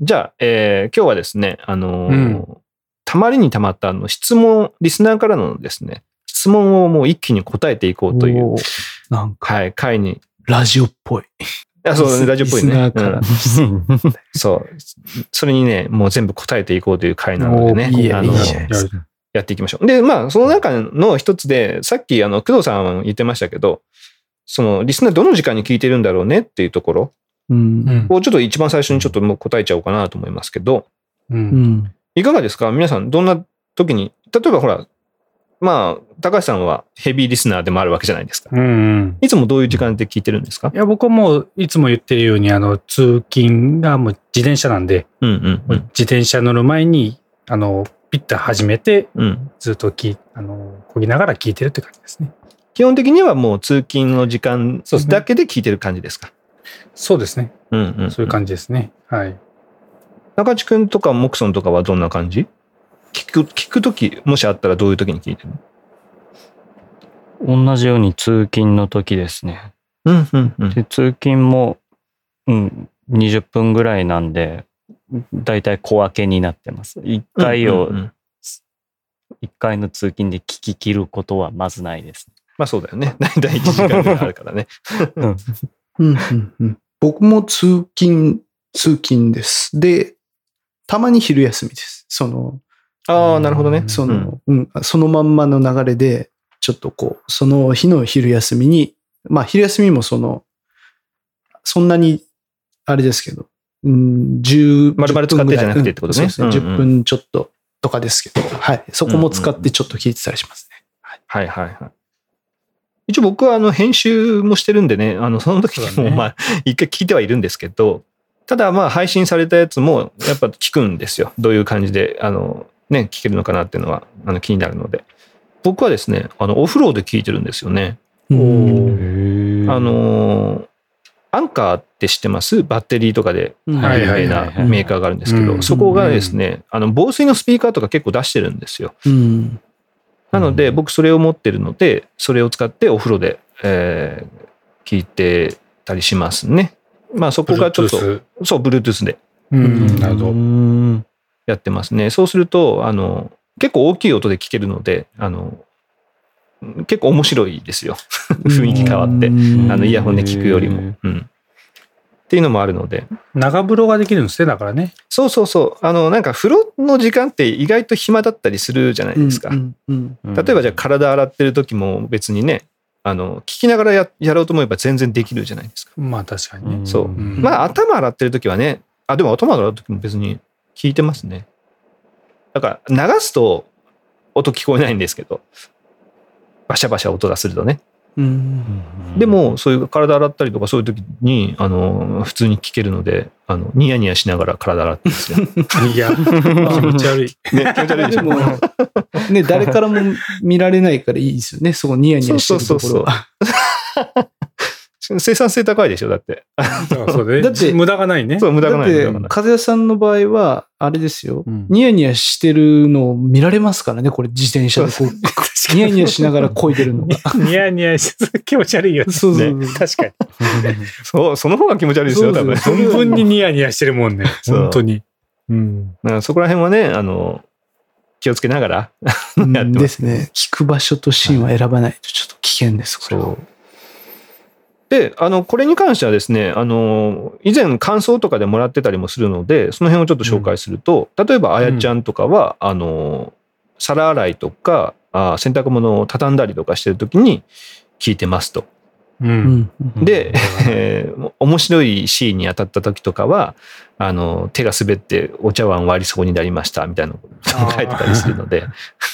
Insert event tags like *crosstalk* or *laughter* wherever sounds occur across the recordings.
じゃあ、えー今日はですね、あのーうんたまりにたまったあの質問、リスナーからのですね、質問をもう一気に答えていこうという、なんか、はい、回に。ラジオっぽい。あ、そうだね、ラジオっぽいね。うん *laughs* そう。それにね、もう全部答えていこうという回なのでね、いいやあの。やっていきましょう。で、まあ、その中の一つで、さっき、あの、工藤さん言ってましたけど、その、リスナーどの時間に聞いてるんだろうねっていうところうん。を、ちょっと一番最初にちょっともう答えちゃおうかなと思いますけど、う。うんん。いかがですか？皆さん、どんな時に、例えばほら、まあ、高橋さんはヘビーリスナーでもあるわけじゃないですか。うんうん。いつもどういう時間で聞いてるんですか？いや、僕はもう、いつも言ってるように、あの、通勤がもう自転車なんで、うんうんうん。自転車乗る前に、あの、ピッタ始めて、うん。ずっと聞い、あの、こぎながら聞いてるって感じですね。基本的にはもう通勤の時間だけで聞いてる感じですか？そうですね。うんうん。そういう感じですね。はい。中地君とかモクソンとかはどんな感じ？聞く、聞くとき、もしあったらどういうときに聞いてるの？同じように通勤の時ですね。うんうんうん。で通勤も、うん、20分ぐらいなんで、だいたい小分けになってます。1回を、うんうんうん一回の通勤で聞き切ることはまずないです。まあそうだよね。*laughs* 大体1時間ぐらいあるからね。うんうんうん僕も通勤、通勤です。で、たまに昼休みです。その、ああ、なるほどね。その、うん、そのまんまの流れで、ちょっとこう、その日の昼休みに、まあ昼休みもその、そんなに、あれですけど、うん、10丸々使ってじゃなくてってことねうんそうですね。うんうん10分ちょっととかですけど、はい。そこも使ってちょっと聞いてたりしますね。はいはいはい。一応僕はあの編集もしてるんでね、あのその時そうだねもまあ一回聞いてはいるんですけど、ただまあ配信されたやつもやっぱ聞くんですよ。どういう感じで、あのね、聞けるのかなっていうのはあの気になるので。僕はですね、あのお風呂で聞いてるんですよね。うんあのーアンカーって知ってます？バッテリーとかで有名なメーカーがあるんですけど、うんそこがですね、あの防水のスピーカーとか結構出してるんですよ。うん。なので、僕それを持ってるので、それを使ってお風呂で、えー聞いてたりしますね。まあそこがちょっと、Bluetooth そう、Bluetooth でうん、なるほど。うんやってますね。そうすると、あの、結構大きい音で聞けるので、あの、結構面白いですよ。*laughs* 雰囲気変わって。うんあの、イヤホンで聞くよりも。うん。っていうのもあるので。長風呂ができるんですね、だからね。そうそうそう。あの、なんか風呂の時間って意外と暇だったりするじゃないですか。うんうん例えばじゃあ体洗ってる時も別にね、あの、聞きながらややろうと思えば全然できるじゃないですか。まあ確かにね。そううんまあ頭洗ってる時はね、あ、でも頭洗う時も別に聞いてますね。だから流すと音聞こえないんですけど、バシャバシャ音がするとね。うんでも、そういう体洗ったりとかそういう時に、あの、普通に聞けるので、あの、ニヤニヤしながら体洗ってるんですよ。*laughs* いや、気持ち悪い。*laughs* ね、気持ち悪いでしょ。ね、誰からも見られないからいいですよね。そこニヤニヤしてるところは。生産性高いでしょ、だって。そうね。だって無駄がないね。そう、無駄がない。風谷さんの場合は、あれですよ、うんニヤニヤしてるのを見られますからね、これ自転車でこう、ニヤニヤしながら漕いでるのが。*laughs* ニヤニヤして気持ち悪いよね。そうそうそうね確かに。*laughs* そう、その方が気持ち悪いですよ、多分。存分にニヤニヤしてるもんね。本当に。うん。だからそこら辺はね、あの、気をつけながらう *laughs* んやってま。ですすね。聞く場所とシーンは選ばないとちょっと危険です、これは。で、あの、これに関してはですね、あの、以前感想とかでもらってたりもするので、その辺をちょっと紹介すると、例えば、あやちゃんとかは、あの、皿洗いとか、あ洗濯物を畳んだりとかしてるときに聞いてますと。う。うんんうんで、え *laughs* ー面白いシーンに当たった時とかは、あの、手が滑ってお茶碗割りそうになりましたみたいなことを書いてたりするので、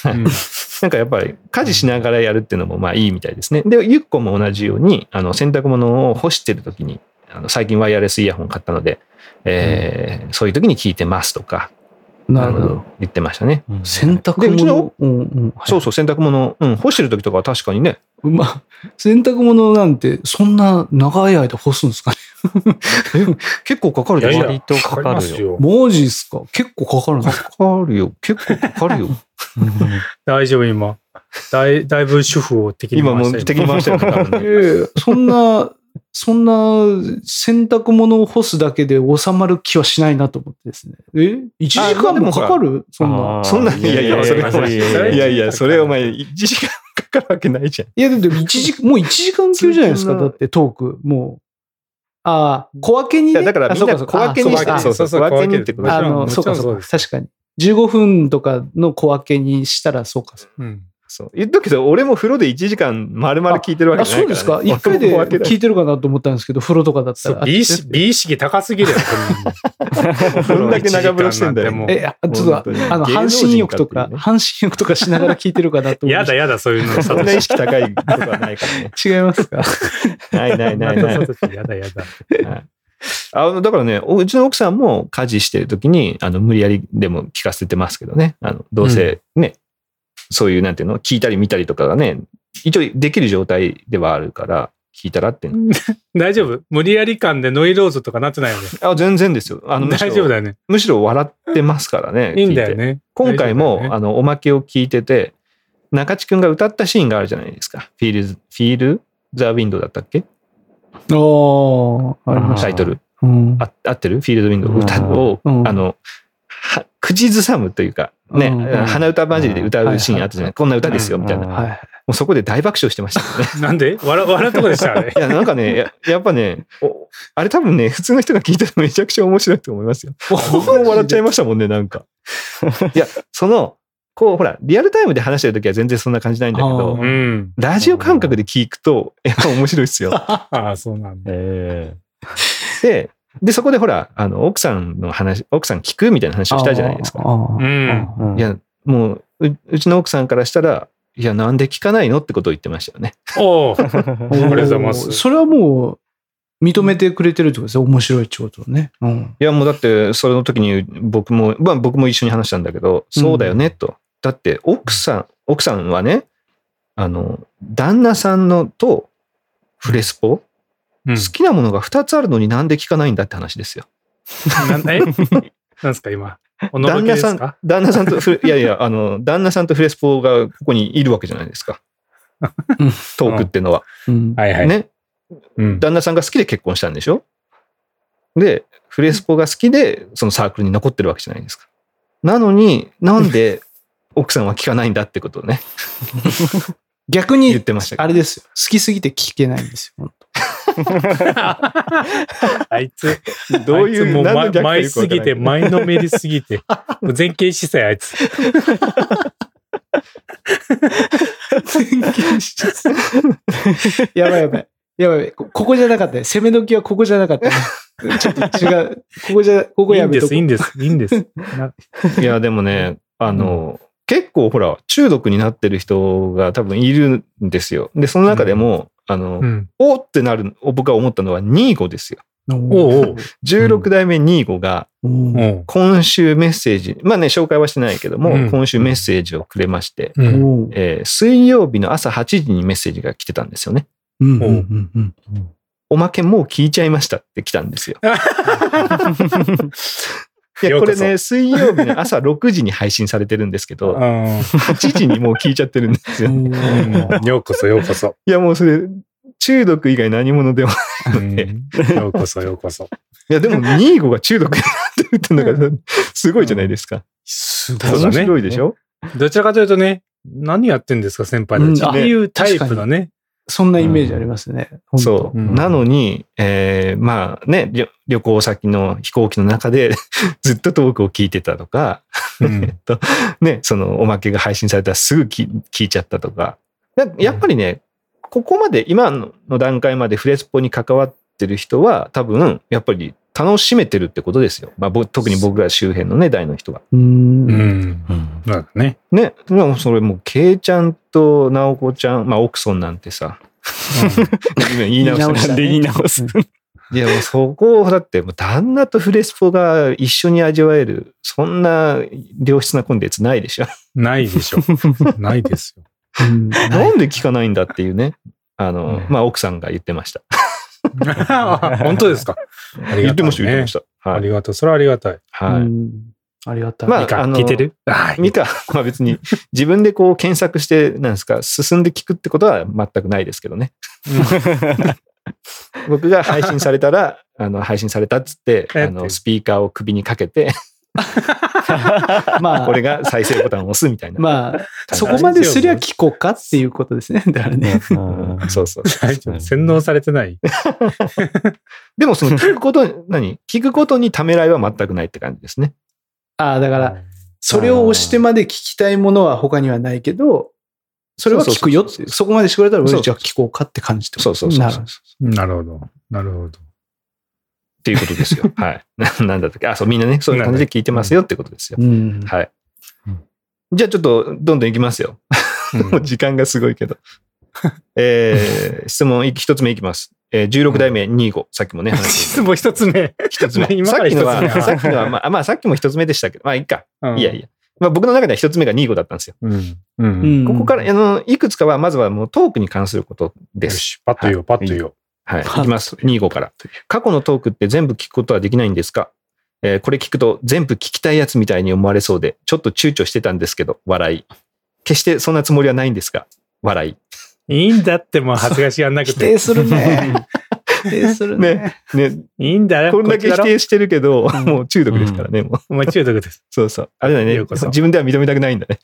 うん *laughs* なんかやっぱり家事しながらやるっていうのもまあいいみたいですね。で、ゆっこも同じように、あの、洗濯物を干してる時に、あの最近ワイヤレスイヤホン買ったので、えーそういう時に聞いてますとか、あのなるほど。言ってましたね。洗濯でうちの物、うんうんはいそうそう、洗濯物、うん、干してる時とかは確かにね、まあ、洗濯物なんて、そんな長い間干すんですかね。結構かかるいやいやでしょ割とかかるよ。マジっすか？結構かかるんですか？かかるよ。結構かかるよ。*laughs* 大丈夫、今。だいだいぶ主婦を敵に今もう回したよ敵に回したよね *laughs* そんな、そんな洗濯物を干すだけで収まる気はしないなと思ってですね。え ?1 時間もかかる？そんな。そんな、いやいや、それいいやいややいや、それお前、1時間かかるわけないじゃん。いや、だって1時、*laughs* もう1時間級じゃないですか。だってトーク。もう。ああ、小分けに、ね？だからあみんな小分けにしてあそうそう小分けにってことあの、そうか、そうか。確かに。15分とかの小分けにしたらそうか。うんそう。言っとくけど、俺も風呂で1時間丸々聞いてるわけあ、じゃないから、そうですか？一回で聞いてるかなと思ったんですけど、風呂とかだったら。そう美意識美意識高すぎるよ、こど *laughs* んだけ長風呂してんだよもうえ、あちょっと、あの、半人身浴とか、ね半身浴とかしながら聞いてるかなと思やだやだ、そういうの。そんな意識高いことはないからね。違いますか？*laughs* ないないないない。やだやだ。はいあのだからね、おうちの奥さんも家事してるときに、あの、無理やりでも聞かせてますけどね。あの、どうせね、そういう、なんていうの、聞いたり見たりとかがね、一応できる状態ではあるから、聞いたらって。*laughs* 大丈夫？無理やり感でノイローゼとかなってないよね。あ、全然ですよ。あの、大丈夫だよね。むしろ笑ってますからね。いいんだよね。今回も、ねあの、おまけを聞いてて、中地くんが歌ったシーンがあるじゃないですか。 Feels、Feel the Window だったっけ？ありました。タイトル。うん。あ合ってる？ Feel the Window 歌を、うんあの、は口ずさむというか、ね、うん鼻歌混じりで歌うシーンあったじゃない、こんな歌ですよ、みたいな。はい。うそこで大爆笑してましたよね。*laughs* なんで？笑笑うとこでしたあれ *laughs* い。や、なんかね、ややっぱね、おあれ多分ね、普通の人が聞いたらめちゃくちゃ面白いと思いますよ。僕も笑っちゃいましたもんね、なんか。*laughs* いや、その、こう、ほら、リアルタイムで話してるときは全然そんな感じないんだけどあ、うん。ラジオ感覚で聞くと、やっぱ面白いですよ。ああ、そうなんだ。えで、で、そこでほら、あの、奥さんの話、奥さん聞くみたいな話をしたじゃないですか。うんいや、もう、ううちの奥さんからしたら、いや、なんで聞かないのってことを言ってましたよね。おお。*laughs* ありがとうございますそれはもう、認めてくれてるってことですよ。面白いってことね。うん。いや、もうだって、それの時に僕も、まあ僕も一緒に話したんだけど、そうだよね、と。だって、奥さん、奥さんはね、あの、旦那さんのと、フレスポ、うん好きなものが2つあるのになんで聞かないんだって話ですよ。なんえ？*laughs* なんすか、今？おのろ旦那さん旦那さんと *laughs* いやいや、あの、旦那さんとフレスポがここにいるわけじゃないですか。*laughs* トークっていうのは。うん。はいはい。ね。うん。旦那さんが好きで結婚したんでしょ？で、フレスポが好きで、そのサークルに残ってるわけじゃないですか。なのに、なんで奥さんは聞かないんだってことをね、逆に言っ、てましたけあれですよ。好きすぎて聞けないんですよ。本 *laughs* あいつ、ど。どういう、もう何の逆か前すぎて、前のめりすぎて、*laughs* もう前傾姿勢あいつ。当やばいやばい。やばい。こここじゃなかったね。攻め時はここじゃなかったね。ちょっと違う。ここじゃ、ここいいんです、いいんです、いいんです。ないや、でもね、あの、結構ほら、中毒になってる人が多分いるんですよ。で、その中でも、あの、うん。おーってなる、僕が思ったのはニーゴですよ。おうおう16代目ニーゴが、今週メッセージ、まあね、紹介はしてないけども、うん今週メッセージをくれまして、うん。えー水曜日の朝8時にメッセージが来てたんですよね。おまけもう聞いちゃいましたって来たんですよ。*laughs* いや、これね、水曜日の朝6時に配信されてるんですけど、*laughs* 8時にもう聞いちゃってるんですよ。ようこそ、ようこそ。や、もうそれ、中毒以外何者でも。うんようこそ、ようこそ。いや、でも、ニーゴが中毒になってるってのが、すごいじゃないですか。すそうだね面白いでしょ？どちらかというとね、何やってんですか、先輩たち。うんっていうタイプのね。そんなイメージありますね。本当そう。うんなのに、えーまあね、旅旅行先の飛行機の中で *laughs* ずっとトークを聞いてたとか、うん *laughs* えっと、ね、そのおまけが配信されたらすぐ聞聞いちゃったとか。ややっぱりね、ここまで、今の段階までフレスポに関わってる人は、多分、やっぱり楽しめてるってことですよ。まあ、ぼ特に僕ら周辺のね、大の人は。うーん。うん。うんね。ね、でもそれもう、ケイちゃんと直子ちゃん、まあ、奥ソンなんてさ、今 *laughs* 言い直した言い直したねなんで言い直す。いや、もうそこを、だって、もう旦那とフレスポが一緒に味わえる、そんな良質なコンテンツないでしょ。ないでしょ。*laughs* ないですよ。うんなんで聞かないんだっていうね。あの、うんまあ、奥さんが言ってました。本当ですか？ありがたい言ってました、言ってねま。した。はい。ありがとう。それはありがたい。はい。うんありがたい。まあ聞いてる？はい。ミカ、*laughs* まあ別に自分でこう検索して、なんですか、進んで聞くってことは全くないですけどね。*laughs* 僕が配信されたら、あの、配信されたっつって、えあの、スピーカーを首にかけて、*laughs* まあ、俺が再生ボタンを押すみたいな。まあ、*laughs* そこまですりゃ聞こうかっていうことですね。*laughs* だからね。うんそうそう。洗脳されてない。でもその聞くことに、何？聞くことにためらいは全くないって感じですね。ああ、だから、それを押してまで聞きたいものは他にはないけど、それは聞くよって。そこまでしてくれたら、じゃあ聞こうかって感じってことそうそうそうなるほど。なるほど。ていうことですよ。*laughs* はい。な *laughs* なんだったっけ？あ、そう、みんなね、そういう感じで聞いてますよってことですよ。うん。はいうん。じゃあちょっと、どんどんいきますよ。*laughs* もう時間がすごいけど。えー、質問い一つ目いきます。えー、16代目25、さっきもね、話して質問一つ目。一つ目。今からさっきのは、一つ目さっきのは、まあ、まあ、さっきも一つ目でしたけど、まあ、いいか。うんいやいや。まあ、僕の中では一つ目が25だったんですよ。うん。う。うんんここから、あの、いくつかは、まずはもうトークに関することです。よし、パッと言おう、パッと言おう。はい。いきます。25から。過去のトークって全部聞くことはできないんですか？えーこれ聞くと全部聞きたいやつみたいに思われそうで、ちょっと躊躇してたんですけど、笑い。決してそんなつもりはないんですが、笑い。いいんだってもう恥ずかしがんなく否て定。するね。*laughs* 否定するね。ね。ね、いいんだよ。こんだけ否定してるけど、もう中毒ですからね、もう。お前中毒です。*laughs* そうそう。あれだねようこ。そ自分では認めたくないんだね。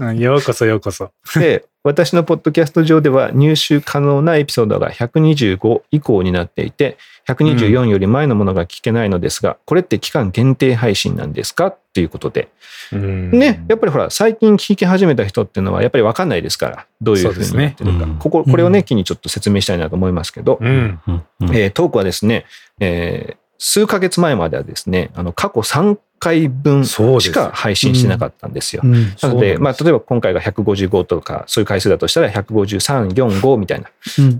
うんようこそようこそ。*laughs* で、私のポッドキャスト上では入手可能なエピソードが125以降になっていて、124より前のものが聞けないのですが、これって期間限定配信なんですか？っていうことで。うん。ね、やっぱりほら、最近聞き始めた人っていうのはやっぱりわかんないですから、どういうふうになってるか。そうですね。ここ、これをね、機にちょっと説明したいなと思いますけど、うん。うん。うん。えートークはですね、えー数ヶ月前まではですね、あの、過去3回分しか配信してなかったんですよ。うん。なので、まあ、例えば今回が155とか、そういう回数だとしたら153、4、5みたいな、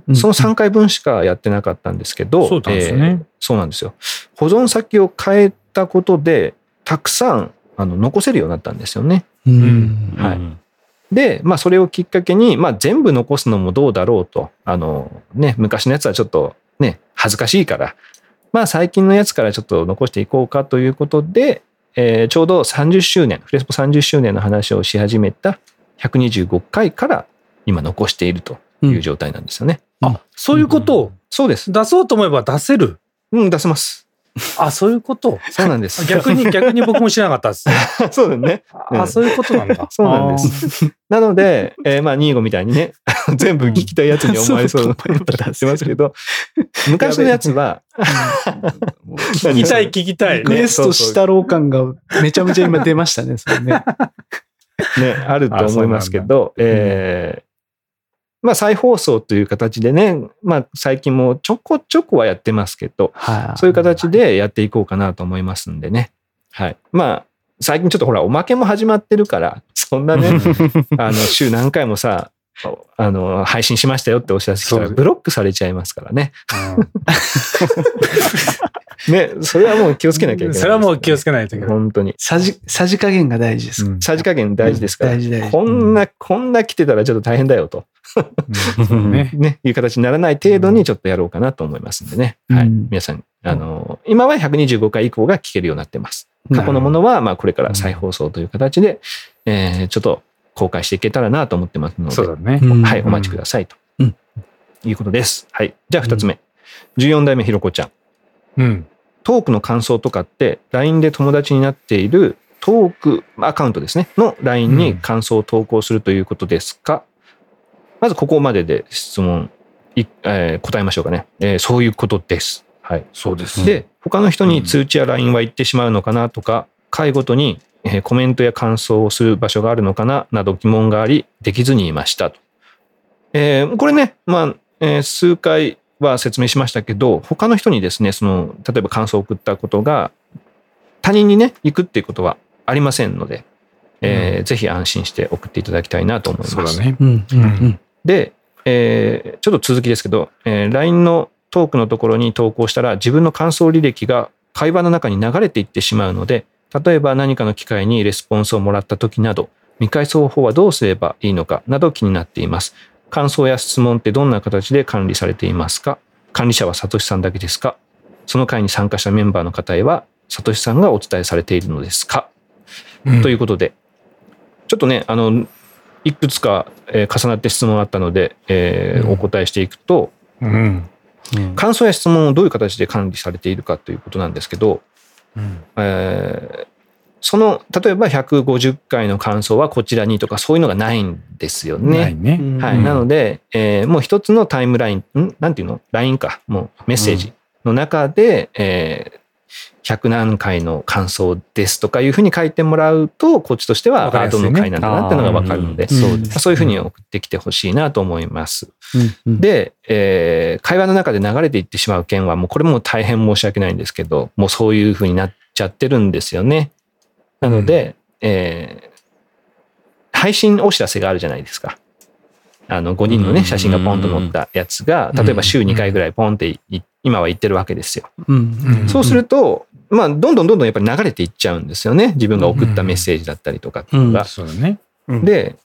うんその3回分しかやってなかったんですけど、そうなんですね。えーそうなんですよ。保存先を変えたことで、たくさんあの残せるようになったんですよね。うん。はい。うん。で、まあ、それをきっかけに、まあ、全部残すのもどうだろうと、あの、ね、昔のやつはちょっとね、恥ずかしいから、まあ、最近のやつからちょっと残していこうかということで、えーちょうど30周年、フレスポ30周年の話をし始めた125回から今残しているという状態なんですよね。あ、そういうこと？をそうです。出そうと思えば出せる？うん、出せます。あ、そういうこと？そうなんです。逆に、逆に僕も知らなかったです。*laughs* そうだね。うんあ、そういうことなんだ。*laughs* そうなんです。なので、えーまあ、ニーゴみたいにね、*laughs* 全部聞きたいやつに思われそうなしてますけど、昔のやつは、聞きたい、聞きたいリ。クエストしたろう感がめちゃめちゃ今出ましたね、それね。ね、あると思いますけど、えーまあ再放送という形でね、まあ最近もちょこちょこはやってますけど、はい。そういう形でやっていこうかなと思いますんでね。はい。まあ、最近ちょっとほら、おまけも始まってるから、そんなね、*laughs* あの、週何回もさ、あの、配信しましたよってお知らせ来たらブロックされちゃいますからね。うん *laughs* ね、それはもう気をつけなきゃいけない、それはもう気をつけないといけない。本当に。さじ、さじ加減が大事です。うんさじ加減大事ですから、大事大事。こんな、こんな来てたらちょっと大変だよと。ね。*laughs* ね、いう形にならない程度にちょっとやろうかなと思いますんでね。はい。うん皆さん、あの、今は125回以降が聞けるようになってます。過去のものは、まあ、これから再放送という形で、えーちょっと公開していけたらなと思ってますので、そうだね。うんはい、お待ちくださいと。うんいうことです。はい。じゃあ、二つ目。14代目ひろこちゃん。うん。トークの感想とかって、LINE で友達になっているトークアカウントですね、の LINE に感想を投稿するということですか、まずここまでで質問、いえー答えましょうかね、えーそういうことです。はい。そうです。で、他の人に通知や LINE は行ってしまうのかなとか、回ごとにえーコメントや感想をする場所があるのかななど疑問があり、できずにいましたと。えーこれね、まあ、えー数回は説明しましたけど、他の人にですね、その、例えば感想を送ったことが、他人にね、行くっていうことはありませんので、えーぜひ安心して送っていただきたいなと思います。そうだね。うんうんうん。で、えーちょっと続きですけど、えー LINE のトークのところに投稿したら自分の感想履歴が会話の中に流れていってしまうので、例えば何かの機会にレスポンスをもらった時など、見返す方法はどうすればいいのかなど気になっています。感想や質問ってどんな形で管理されていますか？管理者はサトシさんだけですか？その会に参加したメンバーの方へは、サトシさんがお伝えされているのですか？ということで、ちょっとね、あの、いくつか、えー重なって質問があったので、えーうん。お答えしていくと、うん。うん。感想や質問をどういう形で管理されているかということなんですけど、うんえーその、例えば150回の感想はこちらにとかそういうのがないんですよないね。ね。はい。うんなので、えーもう一つのタイムライン、ん？なんていうの ?LINE か。もうメッセージの中で、えー100何回の感想ですとかいうふうに書いてもらうと、こっちとしては、あどわかりやすいねの回なんだなっていうのがわかるので。そういうふうに送ってきてほしいなと思います。うん、で、えー会話の中で流れていってしまう件は、もうこれも大変申し訳ないんですけど、もうそういうふうになっちゃってるんですよね。なので、えー配信お知らせがあるじゃないですか。あの、5人のね、うん写真がポンと載ったやつが、例えば週2回ぐらいポンってい今は言ってるわけですよ。うんうんそうすると、まあ、どんどんどんどんやっぱり流れていっちゃうんですよね。自分が送ったメッセージだったりとかっていうのが。そうだね。で、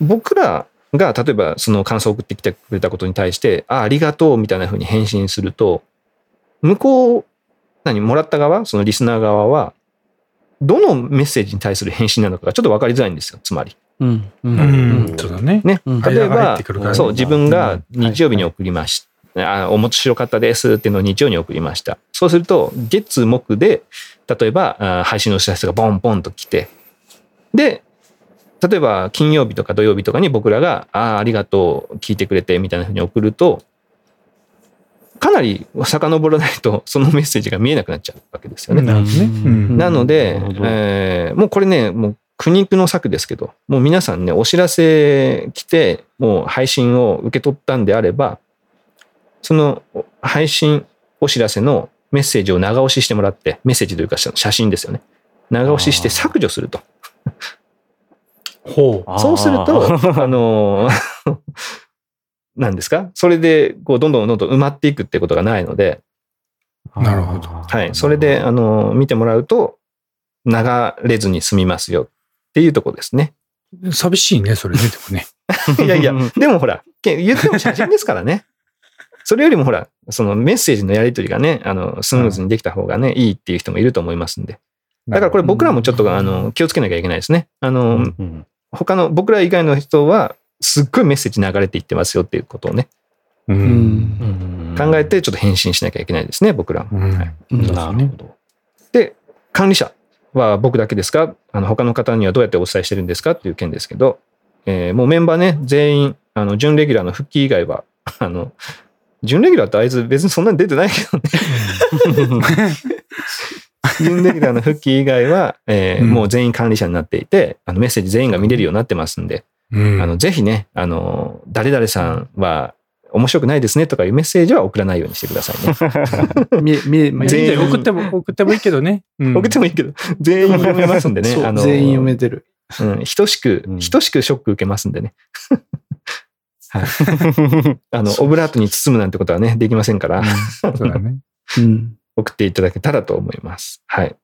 僕らが例えばその感想を送ってきてくれたことに対して、あ、ありがとうみたいな風に返信すると、向こう、何、もらった側、そのリスナー側は、どのメッセージに対する返信なのかがちょっと分かりづらいんですよ、つまり。うんううんん。そうだね。ね。うん例えばてくるから、ねそう、自分がうん日曜日に送りました。あ、面白かったですっていうのを日曜に送りました。そうすると、月、木で、例えば、あ配信のお知らせがボンボンと来て、で、例えば金曜日とか土曜日とかに僕らが、ああ、ありがとう、聞いてくれて、みたいなふうに送ると、かなり遡らないと、*laughs* そのメッセージが見えなくなっちゃうわけですよね。なるほどね。うんなのでえーもうこれね、もう苦肉の策ですけど、もう皆さんね、お知らせ来て、もう配信を受け取ったんであれば、その配信お知らせのメッセージを長押ししてもらって、メッセージというか写真ですよね。長押しして削除すると。ほう。そうすると、あのー *laughs* 何ですか？それで、こう、どんどんどんどん埋まっていくってことがないので、なるほどはい。それで、あのー見てもらうと、流れずに済みますよっていうところですね。寂しいね、それね、でもね。*laughs* いやいや、でもほら、け言っても写真ですからね。それよりもほら、そのメッセージのやり取りがね、あの、スムーズにできた方がね、いいっていう人もいると思いますんで。だからこれ僕らもちょっと、あの、気をつけなきゃいけないですね。あの、うん他の、僕ら以外の人は、すっごいメッセージ流れていってますよっていうことをね、う。うんうん考えてちょっと返信しなきゃいけないですね、僕らも。うんはいうんなるほど。で、管理者は僕だけですか？あの他の方にはどうやってお伝えしてるんですか？っていう件ですけど、えーもうメンバーね、全員、あの、準レギュラーの復帰以外は、あの、準レギュラーってあいつ別にそんなに出てないけどね。*laughs* 準レギュラーの復帰以外は、えーうんもう全員管理者になっていて、あのメッセージ全員が見れるようになってますんで、うんあの、ぜひね、あの、誰々さんは面白くないですねとかいうメッセージは送らないようにしてくださいね。*laughs* 全員よ送っても、送ってもいいけどね。うん送ってもいいけど、全員読めますんでね。あの全員読めてる。うん、等しくう、ん等しくショック受けますんでね。*laughs* はい。*laughs* あの、オブラートに包むなんてことはね、できませんから、そうだね。うん。送っていただけたらと思います。はい。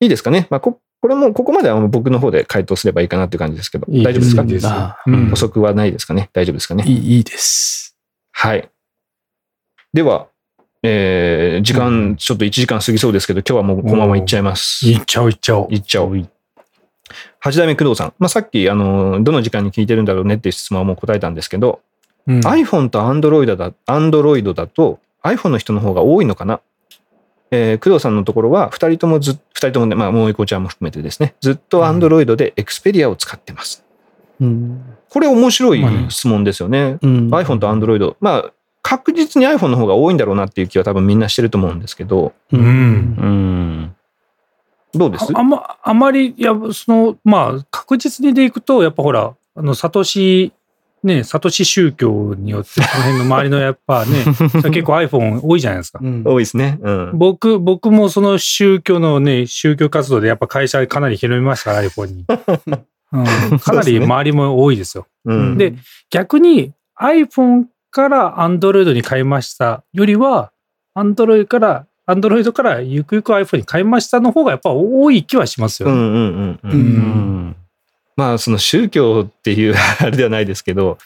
いいですかね。まあ、こ、これも、ここまでは僕の方で回答すればいいかなっていう感じですけど、いい大丈夫ですか？いいですあうん補足はないですかね大丈夫ですかね？いいいいです。はい。では、えー、時間、ちょっと1時間過ぎそうですけど、今日はもうこのままいっちゃいます。いっちゃおういっちゃおう。いっちゃおう。八代目工藤さん。まあ、さっき、あの、どの時間に聞いてるんだろうねっていう質問はもう答えたんですけど、うん iPhone と Android だ、Android だと iPhone の人の方が多いのかな？えー工藤さんのところは、二人ともずっ、二人ともね、まあ、もういこちゃんも含めてですね、ずっと Android で Xperia を使ってます。うん。これ面白い質問ですよね。うん。iPhone と Android。まあ、確実に iPhone の方が多いんだろうなっていう気は多分みんなしてると思うんですけど、う。うんうん。どうです？あま、あまり、いや、その、まあ、確実にでいくと、やっぱほら、あの、サトシ、ね、サトシ宗教によって、この辺の周りのやっぱね、*laughs* 結構 iPhone 多いじゃないですか。うん多いですね。うん。僕、僕もその宗教のね、宗教活動でやっぱ会社かなり広めましたから、iPhone に。*laughs* うん、かなり周りも多いですよ。うん。で逆に iPhone から Android に変えましたよりは、Android から、Android からゆくゆく iPhone に変えましたの方がやっぱ多い気はしますよね。うんうんうんう。うん。うんんまあ、その宗教っていうあれではないですけど、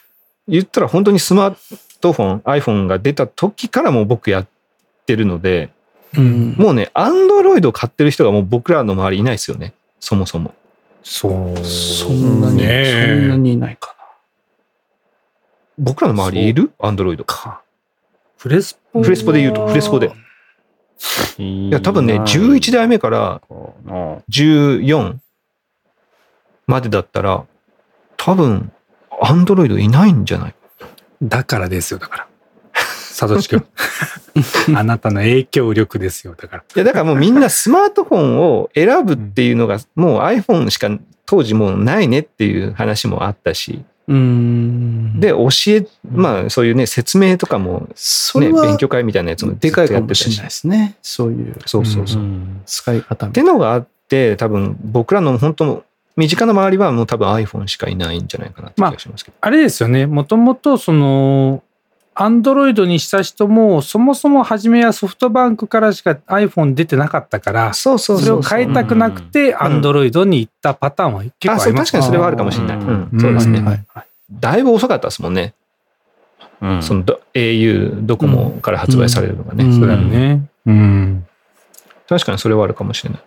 言ったら本当にスマートフォン、iPhone が出た時からもう僕やってるので、うん。もうね、アンドロイド買ってる人がもう僕らの周りいないですよね。そもそも。そう。そんなに、ねえそんなにいないか僕らの周りいる？アンドロイド。かプレスポプレスポで言うと、プレスポで。いいや、多分ね、11代目から14までだったら、多分、アンドロイドいないんじゃない？だからですよ、だから。サトシ君。*laughs* あなたの影響力ですよ、だから。いや、だからもうみんなスマートフォンを選ぶっていうのが、もう iPhone しか当時もうないねっていう話もあったし、うん。で、教え、まあそういうね、説明とかも、ね、それは勉強会みたいなやつもでかいかもしれないですね。そういうそうそうそう。っん使い方みてのがあって、多分僕らの本当身近な周りはもう多分 iPhone しかいないんじゃないかなって気がしますけど。あれですよね、もともとその、アンドロイドにした人も、そもそも初めはソフトバンクからしか iPhone 出てなかったから、そうそうそれを変えたくなくて、アンドロイドに行ったパターンは結構あ、そう、あります確かにそれはあるかもしれない。ううんん、そうですね。うんはいはいだいぶ遅かったですもんね。うんそのど au、ドコモから発売されるのがね。うんそうだよね。うん。確かにそれはあるかもしれない。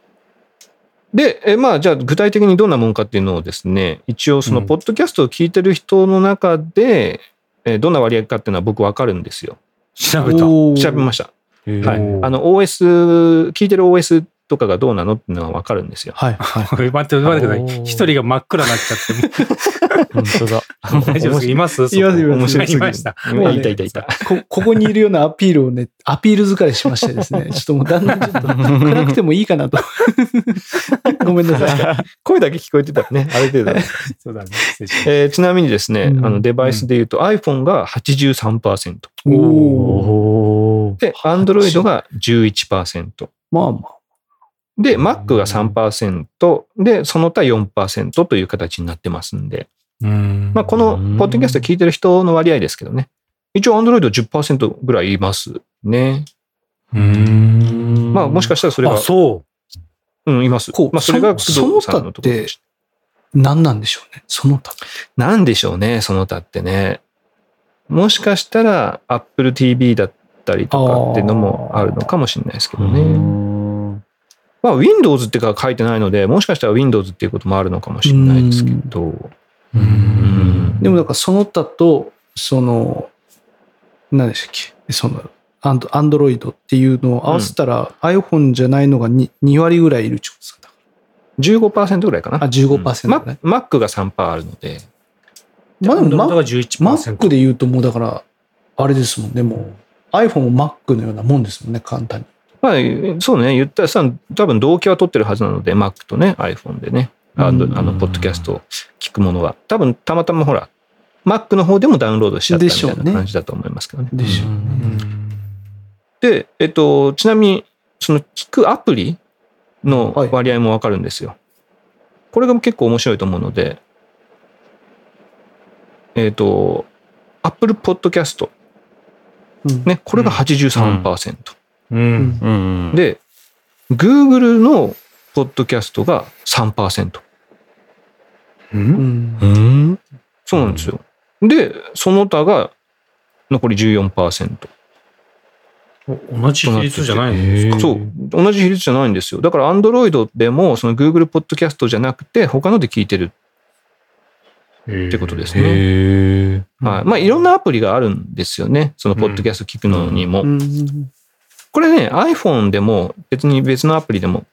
で、えまあ、じゃあ具体的にどんなもんかっていうのをですね、一応そのうんポッドキャストを聞いてる人の中で、えどんな割合かっていうのは僕わかるんですよ。調べた。調べました。はいあの OS、聞いてる OS とかがどうなのっていうのはわかるんですよ。はいはい。待って、待ってください。一人が真っ暗になっちゃって、本当だ。も *laughs* う大丈夫ですか？います？いますいます面白いました。今いたいたいた。こここにいるようなアピールをね、アピール疲れしましてですね、ちょっともうだんだんちょっと暗くてもいいかなと。*laughs* ごめんなさい。*laughs* 声だけ聞こえてたらね、ある程度。そうだね。ちなみにですね、うんあのデバイスで言うと iPhone が83%。おお。で、Android が11%。まあまあ。で、Mac が3%。で、その他4%という形になってますんで。んまあ、この、ポッドキャスト聞いてる人の割合ですけどね。一応 Android 10%ぐらいいますね。うんまあ、もしかしたらそれがあ、、そう。うん、います。こうまあ、それが工そ藤さんのところその他って何なんでしょうね？その他。なんでしょうね、その他ってね。もしかしたら Apple TV だったりとかっていうのもあるのかもしれないですけどうね。んまあ、Windows ってか書いてないので、もしかしたら Windows っていうこともあるのかもしれないですけど。うんでもだからその他と、その、何でしたっけ？その、アンドアンドロイドっていうのを合わせたら、iPhone じゃないのが 2, 2割ぐらいいるってことですか15%ぐらいかな。あ、15%マね。Mac が3%あるので。まあでもマ Mac が11%。Mac で言うともうだから、あれですもんね、もう iPhone も Mac のようなもんですもんね、簡単に。まあ、そうね、言ったらさ、多分同期は取ってるはずなので、Mac とね、iPhone でね、あの、うんあのポッドキャストを聞くものは。多分、たまたまほら、Mac の方でもダウンロードしちゃったみたいでしょうねな感じだと思いますけどね。でしょう。うんで、えっと、ちなみに、その聞くアプリのはい割合もわかるんですよ。これが結構面白いと思うので、えっと、Apple Podcast うんね、これが83%。うん。うん。で、Google のポッドキャストが3%。ううん？んうん？そうなんですよ。で、その他が残り14%。同じ比率じゃないんですかそう、同じ比率じゃないんですよ。だから Android でもその Google ポッドキャストじゃなくて他ので聞いてるってことですね。はい。まあいろんなアプリがあるんですよね。そのポッドキャスト聞くのにも。うんこれね、iPhone でも別に別のアプリでも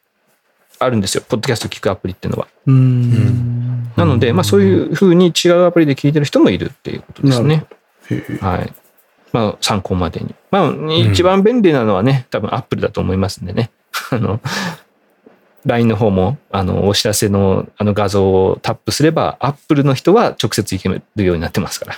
あるんですよ。ポッドキャスト聞くアプリっていうのは。うんなので、まあそういうふうに違うアプリで聞いてる人もいるっていうことですね。はい。まあ参考までに。まあ一番便利なのはね、多分 Apple だと思いますんでね。*laughs* あの、LINE の方も、あの、お知らせのあの画像をタップすれば、Apple の人は直接行けるようになってますから。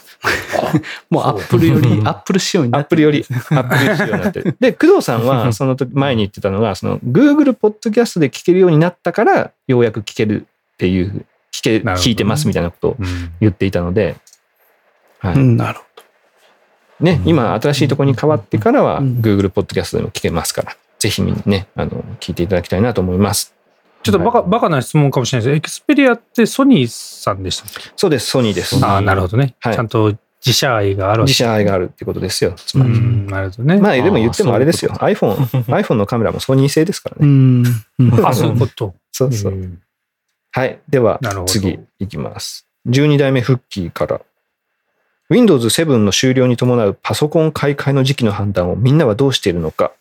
もう Apple より Apple 仕様になって Apple より、*laughs* Apple 仕様になってる。で、工藤さんは、その時前に言ってたのが、その Google ポッドキャストで聞けるようになったから、ようやく聞けるっていう、聞け、聞いてますみたいなことをうん。言っていたので、はい。うんなるほね、今新しいところに変わってからはうん。Google ポッドキャストでも聞けますから、ぜひね、あの、聞いていただきたいなと思います。ちょっとバカ、バカな質問かもしれないですエクスペリアってソニーさんでしたそうです、ソニーです。ああ、なるほどね。はいちゃんと自社愛がある自社愛があるってことですよ。つうまり。うん、なるほどね。まあ、でも言ってもあれですよ。iPhone、*laughs* iPhone のカメラもソニー製ですからね。んうん *laughs* あ、そういうこと。そうそう。んはい。では次いきます。12代目フッキーから。Windows 7の終了に伴うパソコン買い替えの時期の判断をみんなはどうしているのか、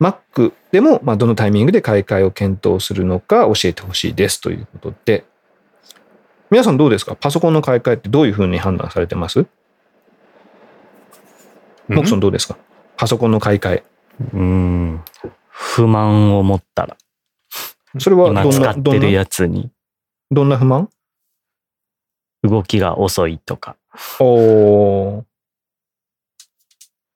Mac でもまあどのタイミングで買い替えを検討するのか教えてほしいですということで、皆さんどうですか？パソコンの買い替えってどういうふうに判断されてます？モクソンどうですか？パソコンの買い替え。うん。不満を持ったら、それは今どんな、使ってるやつにどんな不満？動きが遅いとか。おー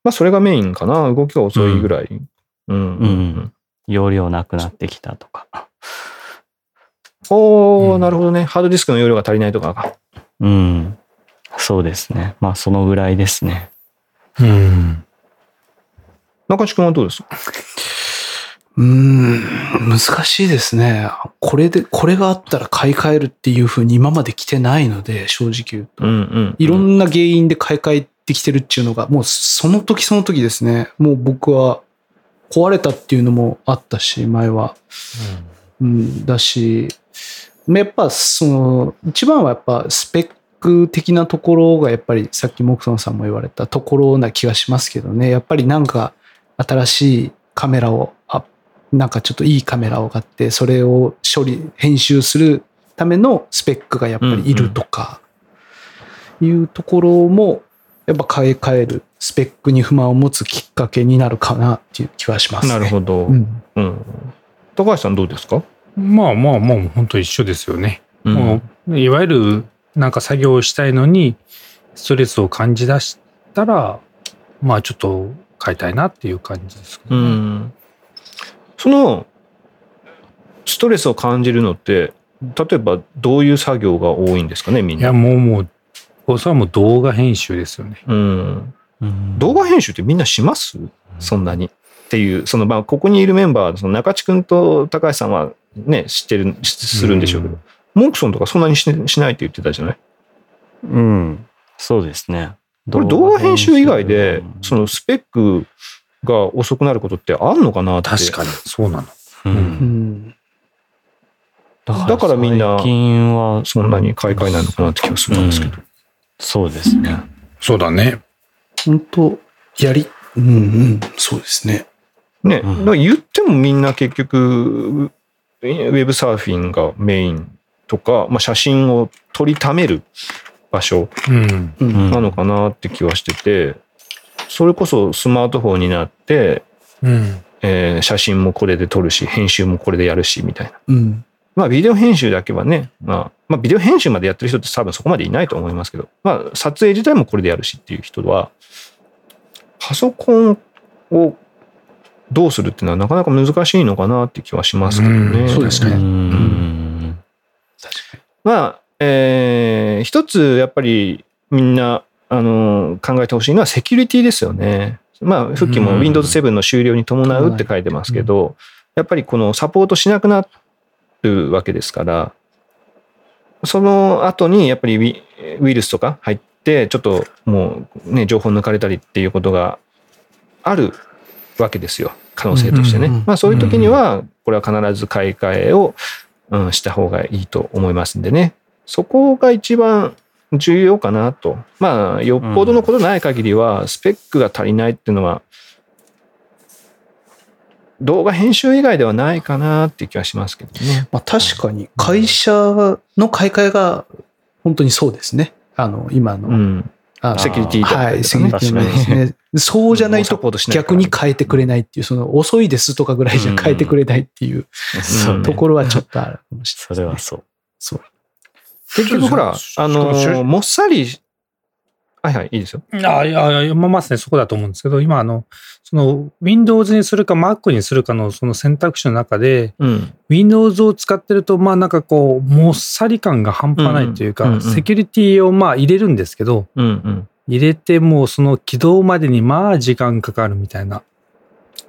まあ、それがメインかな。動きが遅いぐらい。うん。うんうん容量なくなってきたとか。おー、うんなるほどね。ハードディスクの容量が足りないとかか。うん。そうですね。まあ、そのぐらいですね。うん。中地君はどうですか？うーん、難しいですね。これで、これがあったら買い替えるっていう風に今まで来てないので、正直言うと。うんうん。いろんな原因で買い替えてきてるっていうのが、もうその時その時ですね。もう僕は壊れたっていうのもあったし、前は。うん、だし、やっぱその、一番はやっぱスペック的なところがやっぱりさっきモクソンさんも言われたところな気がしますけどね。やっぱりなんか新しいカメラを、あなんかちょっといいカメラを買って、それを処理、編集するためのスペックがやっぱりいるとか、いうところも、やっぱ買い替える、スペックに不満を持つきっかけになるかなっていう気はします、ね。なるほど。うん。うん。高橋さんどうですか？まあまあまあ、本当一緒ですよね。うんもういわゆるなんか作業をしたいのにストレスを感じ出したらまあちょっと変えたいなっていう感じですけね、ん。その、ストレスを感じるのって、例えばどういう作業が多いんですかね、みんな？いやもうもうそれはもう動画編集ですよねうん。うん動画編集ってみんなします？そんなに。っていう、その、まあ、ここにいるメンバー、その中地君と高橋さんはね、知ってる、しするんでしょうけど、モンクソンとかそんなにししないって言ってたじゃない？うん。そうですね。これ動画編集以外でうん、そのスペックが遅くなることってあんのかなって。確かにそうなのう。うんん。だからみんな最近はそんなに買い替えないのかなって気がするんですけど。そうですね。そうだね本当やり、うんうん、そうですね。ね、うん言ってもみんな結局、ウェブサーフィンがメインとか、まあ、写真を撮りためる場所なのかなって気はしてて、それこそスマートフォンになって、うんえー写真もこれで撮るし、編集もこれでやるし、みたいな。うん。まあ、ビデオ編集だけはね、まあ、まあ、ビデオ編集までやってる人って多分そこまでいないと思いますけど、まあ、撮影自体もこれでやるしっていう人は、パソコンをどうするっていうのはなかなか難しいのかなって気はしますけどね。うんそうですねうん。確かに。まあ、えー一つやっぱりみんな、あの考えてほしいのはセキュリティですよね。まあ、復帰もうん Windows 7の終了に伴うって書いてますけど、やっぱりこのサポートしなくなるわけですから、その後にやっぱりウイルスとか入って、ちょっともうね、情報抜かれたりっていうことがあるわけですよ。可能性としてね。うんうんうんまあそういう時には、これは必ず買い替えを、うん、した方がいいと思いますんでね。そこが一番重要かなと。まあ、よっぽどのことない限りは、スペックが足りないっていうのは、動画編集以外ではないかなっていう気はしますけどね。まあ確かに会社の買い替えが本当にそうですね。あの、今の。うん。あのセキュリティだったはい、セキュリティのですね。そうじゃないと逆に変えてくれないっていう、その遅いですとかぐらいじゃ変えてくれないっていうそうねところはちょっとあるかもしれない。それはそう。そう。結局ほら、あのもっさり、はいはい、いいですよ。あいやいや、まあまさにそこだと思うんですけど、今、あの、その、Windows にするか Mac にするかのその選択肢の中で、うん。Windows を使ってると、まあなんかこう、もっさり感が半端ないというか、うんうんうんセキュリティをまあ入れるんですけど、うんうん。入れてもうその起動までにまあ時間かかるみたいな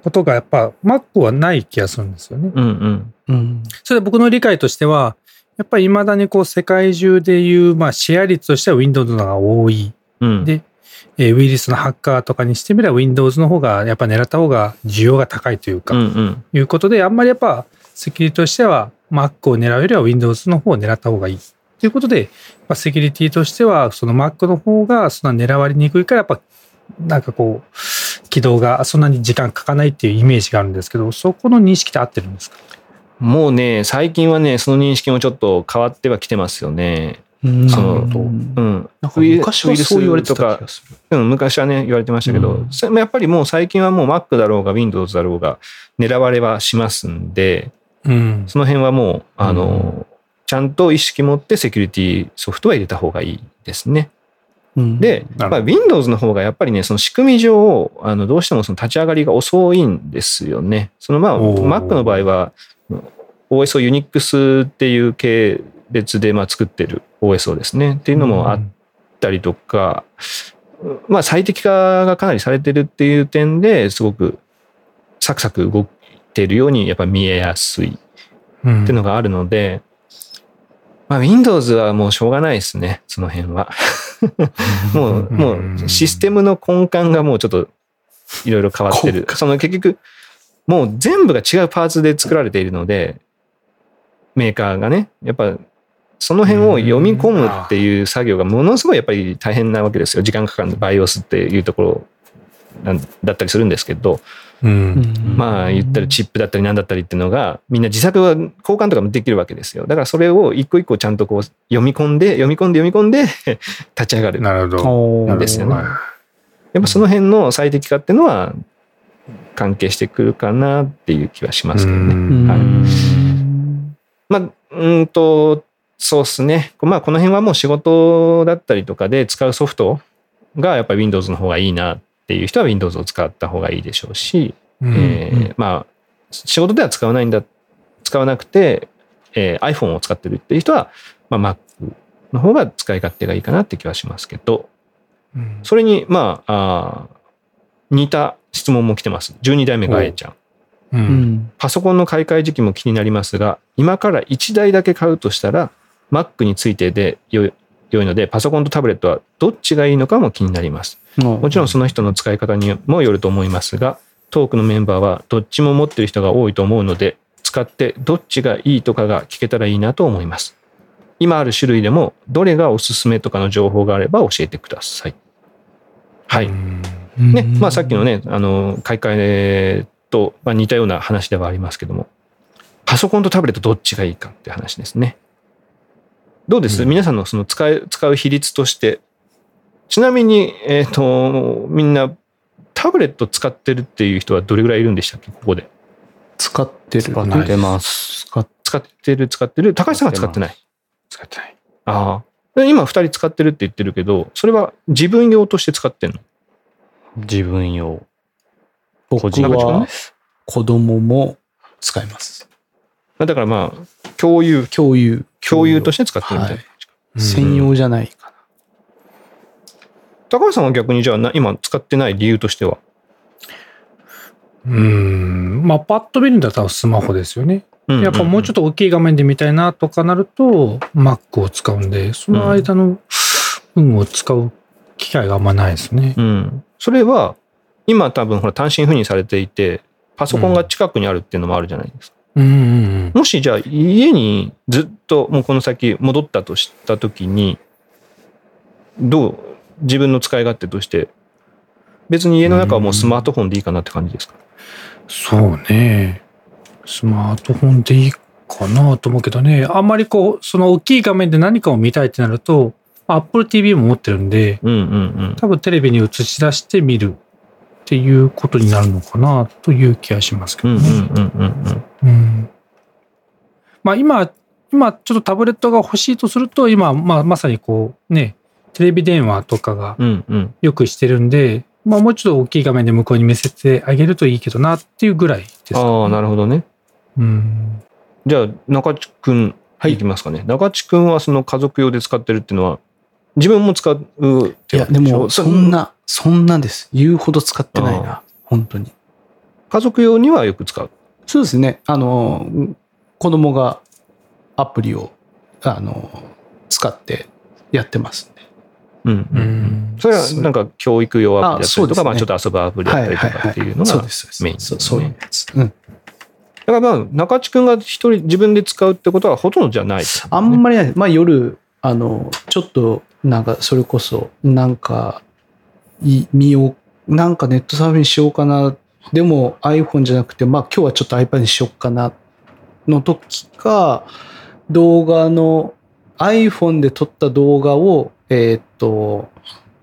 ことがやっぱ Mac はない気がするんですよね。うんうん。うん。それで僕の理解としては、やっぱり未だにこう世界中でいうまあシェア率としては Windows の方が多い。うん。で、えーウイルスのハッカーとかにしてみれば Windows の方がやっぱ狙った方が需要が高いというか、うんうん。いうことで、あんまりやっぱセキュリティとしては Mac を狙うよりは Windows の方を狙った方がいい。ということで、まあ、セキュリティとしては、その Mac の方がそんな狙われにくいから、やっぱ、なんかこう、起動がそんなに時間かかないっていうイメージがあるんですけど、そこの認識って合ってるんですか？もうね、最近はね、その認識もちょっと変わってはきてますよね。うん。そのうん。昔はそう言われてた気がする。うん、昔はね、言われてましたけど、うん。やっぱりもう最近はもう Mac だろうが Windows だろうが狙われはしますんで、うん。その辺はもう、あの、うん。ちゃんと意識持ってセキュリティソフトは入れた方がいいですね。うん。で、なるほど。まあ、Windows の方がやっぱりね、その仕組み上、あのどうしてもその立ち上がりが遅いんですよね。そのまあ、Mac の場合は、OS を Unix っていう系列でまあ作ってる OS をですね、っていうのもあったりとか、まあ最適化がかなりされてるっていう点ですごくサクサク動いているようにやっぱ見えやすいうんっていうのがあるので、まあ Windows はもうしょうがないですね、その辺は。もう、もうシステムの根幹がもうちょっといろいろ変わってる。その結局、もう全部が違うパーツで作られているので、メーカーがね、やっぱその辺を読み込むっていう作業がものすごいやっぱり大変なわけですよ。時間かかるんで、BIOS っていうところなんだったりするんですけど、うん。まあ言ったらチップだったり何だったりっていうのがみんな自作は交換とかもできるわけですよ。だからそれを一個一個ちゃんとこう読み込んで読み込んで読み込んで *laughs* 立ち上がる。なるほど。おーなんですよねはいやっぱその辺の最適化っていうのは関係してくるかなっていう気はしますけどね。うんはいうんまあ、うーんと、そうですね。まあこの辺はもう仕事だったりとかで使うソフトがやっぱり Windows の方がいいなっていう人は Windows を使った方がいいでしょうし、うんえーまあ、仕事では使わないんだ、使わなくて、えー iPhone を使ってるっていう人は、まあ、Mac の方が使い勝手がいいかなって気はしますけど、うんそれに、まあ、あー似た質問も来てます。12代目があえちゃん。う。うんんパソコンの買い替え時期も気になりますが、今から1台だけ買うとしたら、Mac についてでよい良いので、パソコンとタブレットはどっちがいいのかも気になります。もちろんその人の使い方にもよると思いますが、トークのメンバーはどっちも持ってる人が多いと思うので、使ってどっちがいいとかが聞けたらいいなと思います。今ある種類でも、どれがおすすめとかの情報があれば教えてください。はい。うんね、まあさっきのね、あの、買い替えと、まあ、似たような話ではありますけども、パソコンとタブレットどっちがいいかって話ですね。どうです、うん皆さんのその使い、使う比率として、ちなみに、えっ、と、みんな、タブレット使ってるっていう人はどれぐらいいるんでしたっけ？ここで。使ってる。使ってます。使っ使ってる、使ってる。高橋さんは使ってない？使ってない。ああ。で今二人使ってるって言ってるけど、それは自分用として使ってんの？自分用。僕は子供も使います。だからまあ、共有、共有。共有として使ってるみたいな。はい専用じゃないか高橋さんは逆にじゃあな今使ってない理由としては？うん。まあ、パッと見るんだったらスマホですよね。やっぱもうちょっと。と大きい画面で見たいなとかなると、Mac を使うんで、その間の分を使う機会があんまないですね。うん。それは、今多分ほら単身赴任されていて、パソコンが近くにあるっていうのもあるじゃないですか。もしじゃあ家にずっともうこの先戻ったとしたときに、どう、自分の使い勝手として、別に家の中はもうスマートフォンでいいかなって感じですか？そうね。スマートフォンでいいかなと思うけどね。あんまりこう、その大きい画面で何かを見たいってなると、Apple TV も持ってるんで、うんうんうん。多分テレビに映し出して見るっていうことになるのかなという気がしますけうんどね。うんうんうんうん。うんまあ今、今ちょっとタブレットが欲しいとすると、今、まあまさにこうね、テレビ電話とかがうんうん。よくしてるんで、まあもうちょっと大きい画面で向こうに見せてあげるといいけどなっていうぐらいですかね、ああ、なるほどね。うん。じゃあ、中地くん、いきますかね。中地くんはその家族用で使ってるっていうのは、自分も使うっていや、でも、そん。な、そんなです。言うほど使ってないあな。本当に。家族用にはよく使う。そうですね。あの、子供がアプリを、あの、使ってやってますね。うんううん。ん。それはなんか教育用アプリだったりとか、ねまあちょっと遊ぶアプリだったりとかっていうのがそうで。す、そうメインです。そうそういうやつ。うん。だからまあ中地くんが一人自分で使うってことはほとんどじゃないですね、あんまりない。まあ夜、あの、ちょっと、なんか、それこそ、なんか、い見よう、なんかネットサーフィンしようかな。でも iPhone じゃなくて、まあ今日はちょっと iPad にしようかな。の時か、動画の iPhone で撮った動画を、えーっと、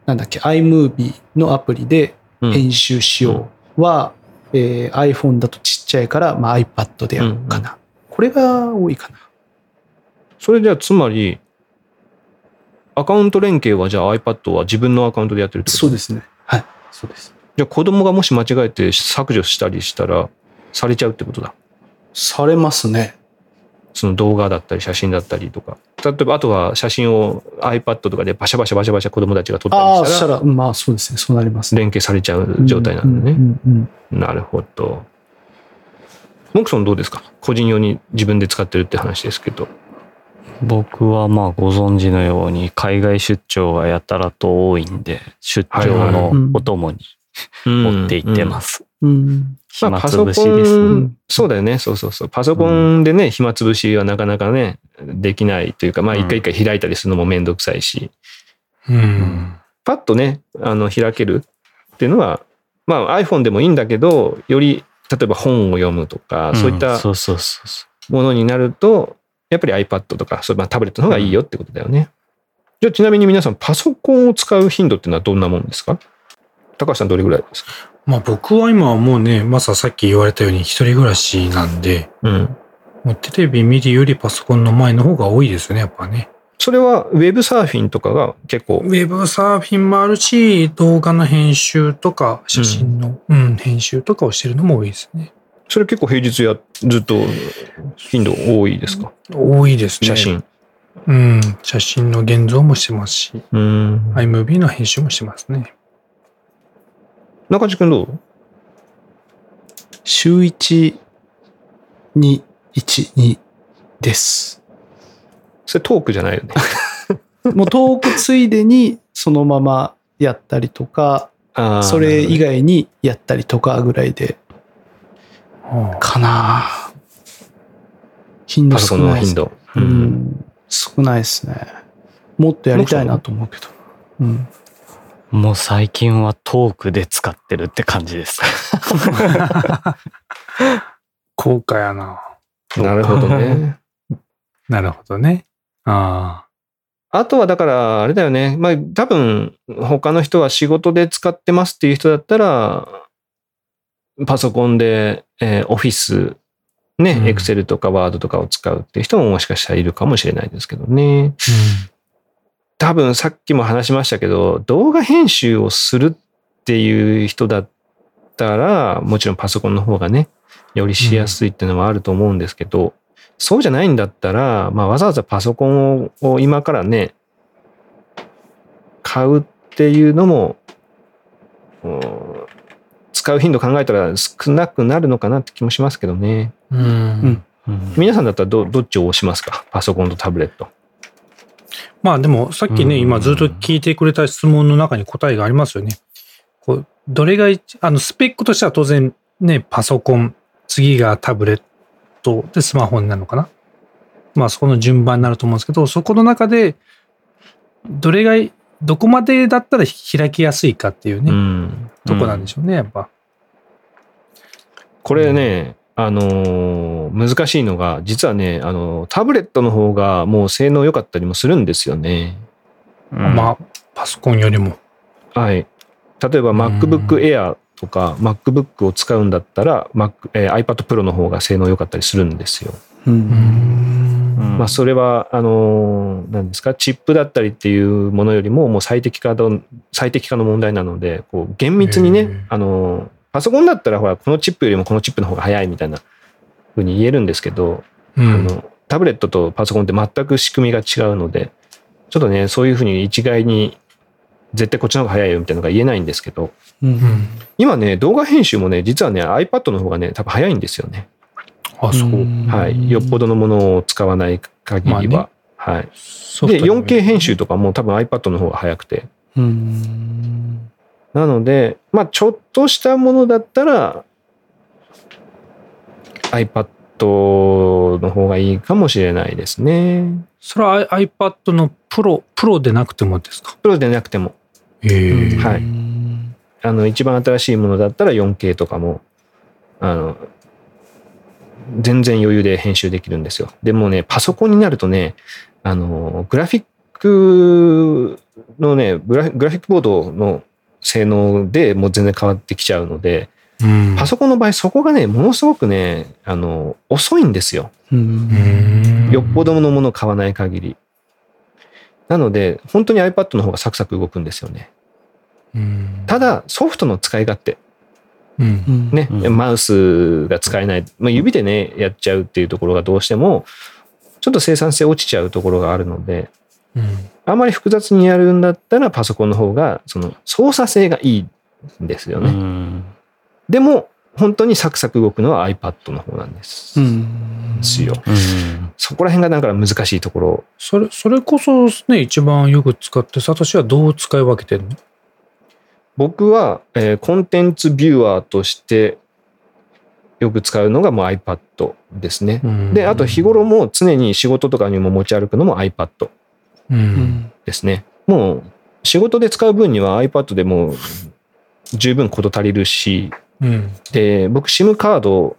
なんだっけ、iMovie のアプリでうん編集しようは、えー iPhone だとちっちゃいから、まあ、iPad でやろうかな。これが多いかな。それじゃあつまり、アカウント連携はじゃあ iPad は自分のアカウントでやってるってこと？そうですね。はい。そうです。じゃあ子供がもし間違えて削除したりしたら、されちゃうってことだ。されますね。その動画だったり写真だったりとか。例えばあとは写真を iPad とかでバシャバシャバシャバシャ子供たちが撮ったああ、りしら、そしたたら、まあそうですね。そうなりますね。連携されちゃう状態なんだね。うんうんうんなるほど。モクソンどうですか？個人用に自分で使ってるって話ですけど。僕はまあご存知のように海外出張がやたらと多いんで、出張のお供に持って行ってます。うん。まあ、暇パソコつぶしですね。ン、そうだよね。そうそうそう。パソコンでね、暇つぶしはなかなかね、できないというか、まあ、うん一回一回開いたりするのもめんどくさいし、うん。パッとね、あの、開けるっていうのは、まあ、iPhone でもいいんだけど、より、例えば本を読むとか、そういったんそうそうそうそものになると、やっぱり iPad とか、そうまあ、タブレットの方がいいよってことだよね。じゃあ、ちなみに皆さん、パソコンを使う頻度っていうのはどんなもんですか？高橋さんどれぐらいですか？まあ僕は今はもうね、まささっき言われたように一人暮らしなんで、うん。もうテレビ見るよりパソコンの前の方が多いですよね、やっぱね。それは、ウェブサーフィンとかが結構？ウ、ェブサーフィンもあるし、動画の編集とか、写真の、うん、編集とかをしてるのも多いですね。それ結構平日や、ずっと頻度多いですか？多いですね。写。真。うん、写真の現像もしてますし、うん。iMovie の編集もしてますね。中地君どう？週1、2、1、2です。それトークじゃないよね。*laughs* もうトークついでにそのままやったりとか、それ以。外にやったりとかぐらいで、はあかな頻度パソコン少ないです。の頻度。う。ん、少ないですね。もっとやりたいなと思うけど。うん。う。もう最近はトークで使ってるって感じです。*laughs* 高価やな。なるほどね。*laughs* なるほどね。ああとはだから、あれだよね。まあ多分、他の人は仕事で使ってますっていう人だったら、パソコンで、えーオフィス、ね、うんエクセルとかワードとかを使うっていう人ももしかしたらいるかもしれないですけどね。あ。多分さっきも話しましたけど、動画編集をするっていう人だったら、もちろんパソコンの方がね、よりしやすいっていうのはあると思うんですけど、そうじゃないんだったら、まあ、わざわざパソコンを今からね、買うっていうのも、うん使う頻度考えたら少なくなるのかなって気もしますけどね。うん。うんうん皆さんだったらどどっちを押しますか？パソコンとタブレット。まあでもさっきね、うん今ずっと聞いてくれた質問の中に答えがありますよね。こうどれが一、あのスペックとしては当然ね、パソコン、次がタブレットでスマホになるのかな？まあそこの順番になると思うんですけど、そこの中で、どれが、どこまでだったら開きやすいかっていうね、うんとこなんでしょうね、やっぱ。これね、あのー難しいのが、実はね、あのータブレットの方がもう性能良かったりもするんですよね。うんまあ、パソコンよりも。はい。例えばん MacBook Air とか MacBook を使うんだったら、Mac えー iPad Pro の方が性能良かったりするんですよ。う。うんんうんまあそれは、あのーなんですか、チップだったりっていうものよりももう最適化の、最適化の問題なので、こう厳密にねあのーパソコンだったらほら、このチップよりもこのチップの方が早いみたいな風に言えるんですけど、うんあの、タブレットとパソコンって全く仕組みが違うので、ちょっとね、そういうふうに一概に絶対こっちの方が早いよみたいなのが言えないんですけど、うんうん今ね、動画編集もね、実はね、iPad の方がね、多分早いんですよね。あ、そう。はい。よっぽどのものを使わない限りは。はい。で、ソフトにも 4K 編集とかも多分 iPad の方が早くて。うん。なので、まあ、ちょっとしたものだったら、iPad の方がいいかもしれないですね。それは iPad のプロ、プロでなくてもですか？プロでなくても。えー、はい。あの、一番新しいものだったら 4K とかも、あの、全然余裕で編集できるんですよ。でもね、パソコンになるとね、あの、グラフィックのね、グラフィックボードの性能でもう全然変わってきちゃうので、うん、パソコンの場合そこがね、ものすごくね、あの、遅いんですよ。よっぽどのものを買わない限り。なので、本当に iPad の方がサクサク動くんですよね。ただ、ソフトの使い勝手。うん、ね、うん、マウスが使えない、まあ、指でね、やっちゃうっていうところがどうしても、ちょっと生産性落ちちゃうところがあるので、うん、あまり複雑にやるんだったらパソコンの方が、その操作性がいいんですよね。うん、でも、本当にサクサク動くのは iPad の方なんです。うん、ですよ。そこら辺がだから難しいところ。それ、それこそね、一番よく使って、サトシはどう使い分けてるの？僕は、えー、コンテンツビューアーとしてよく使うのがもう iPad ですね。で、あと日頃も常に仕事とかにも持ち歩くのも iPad ですね。もう仕事で使う分には iPad でも十分事足りるし、うん、で、僕 SIM カードを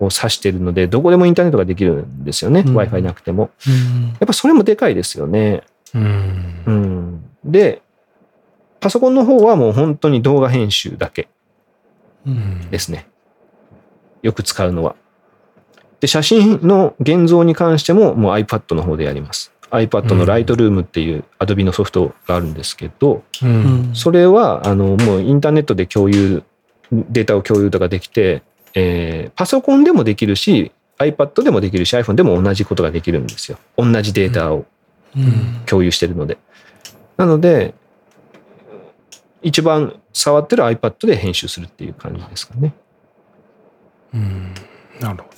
挿してるので、どこでもインターネットができるんですよね。うん、Wi-Fi なくても、うん。やっぱそれもでかいですよね。うん、で、パソコンの方はもう本当に動画編集だけですね。よく使うのは。で、写真の現像に関してももう iPad の方でやります。iPad の Lightroom っていう Adobe のソフトがあるんですけど、うん、それはあのもうインターネットで共有、データを共有とかできて、えー、パソコンでもできるし、iPad でもできるし、iPhone でも同じことができるんですよ。同じデータを共有してるので。なので、一番触ってる iPad で編集するっていう感じですかね。うん、なるほ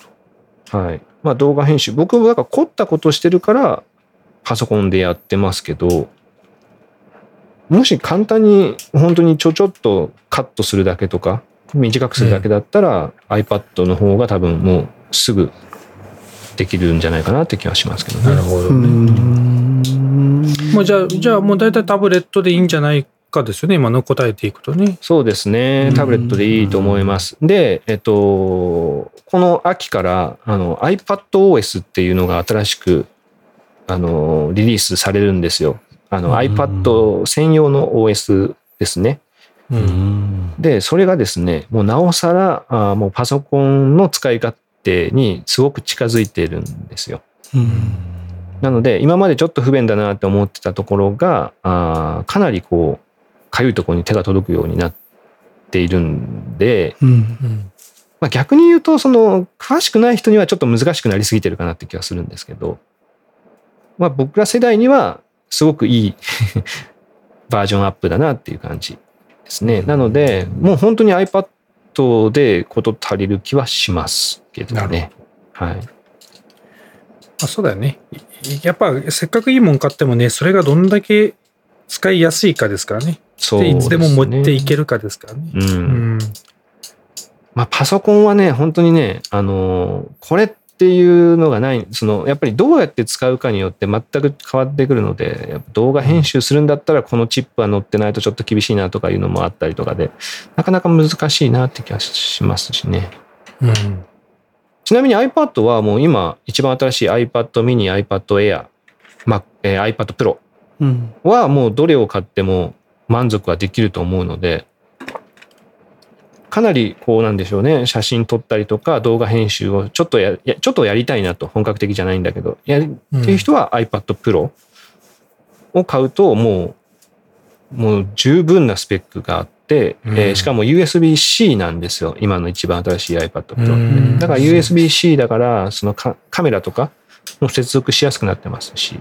ど。はい。まあ動画編集。僕もだから凝ったことしてるからパソコンでやってますけど、もし簡単に本当にちょちょっとカットするだけとか、短くするだけだったら、iPad の方が多分もうすぐできるんじゃないかなって気はしますけどね。なるほどね。もうじゃあ、じゃあもう大体タブレットでいいんじゃないかですよね、今の答えていくとね。そうですね、タブレットでいいと思います。で、えっと、この秋からあの iPadOS っていうのが新しくあのリリースされるんですよ。あの iPad 専用の OS ですね。で、それがですね、もうなおさらあもうパソコンの使い勝手にすごく近づいているんですよ。なので、今までちょっと不便だなって思ってたところが、あかなりこう、かゆいところに手が届くようになっているんで、うんうん、まあ、逆に言うと、その、詳しくない人にはちょっと難しくなりすぎてるかなって気がするんですけど、まあ僕ら世代にはすごくいい *laughs* バージョンアップだなっていう感じですね。なので、もう本当に iPad でこと足りる気はしますけどね。はい。あそうだよね。やっぱせっかくいいもん買ってもね、それがどんだけ使いやすいかですからね。そうで、ね、いつでも持っていけるかですからね。うん。うん、まあ、パソコンはね、本当にね、あのー、これっていうのがない、その、やっぱりどうやって使うかによって全く変わってくるので、動画編集するんだったらこのチップは載ってないとちょっと厳しいなとかいうのもあったりとかで、なかなか難しいなって気がしますしね。うん。ちなみに iPad はもう今一番新しい iPad mini、iPad Air、まえー、iPad Pro はもうどれを買っても満足はできると思うので、かなりこうなんでしょうね、写真撮ったりとか動画編集をちょっとや、ちょっとやりたいなと、本格的じゃないんだけど、やり、っていう人は iPad Pro を買うともう、もう十分なスペックがあって、うん、えー、しかも USB-C なんですよ。今の一番新しい iPad Pro だから USB-C だから、そのカメラとかも接続しやすくなってますし。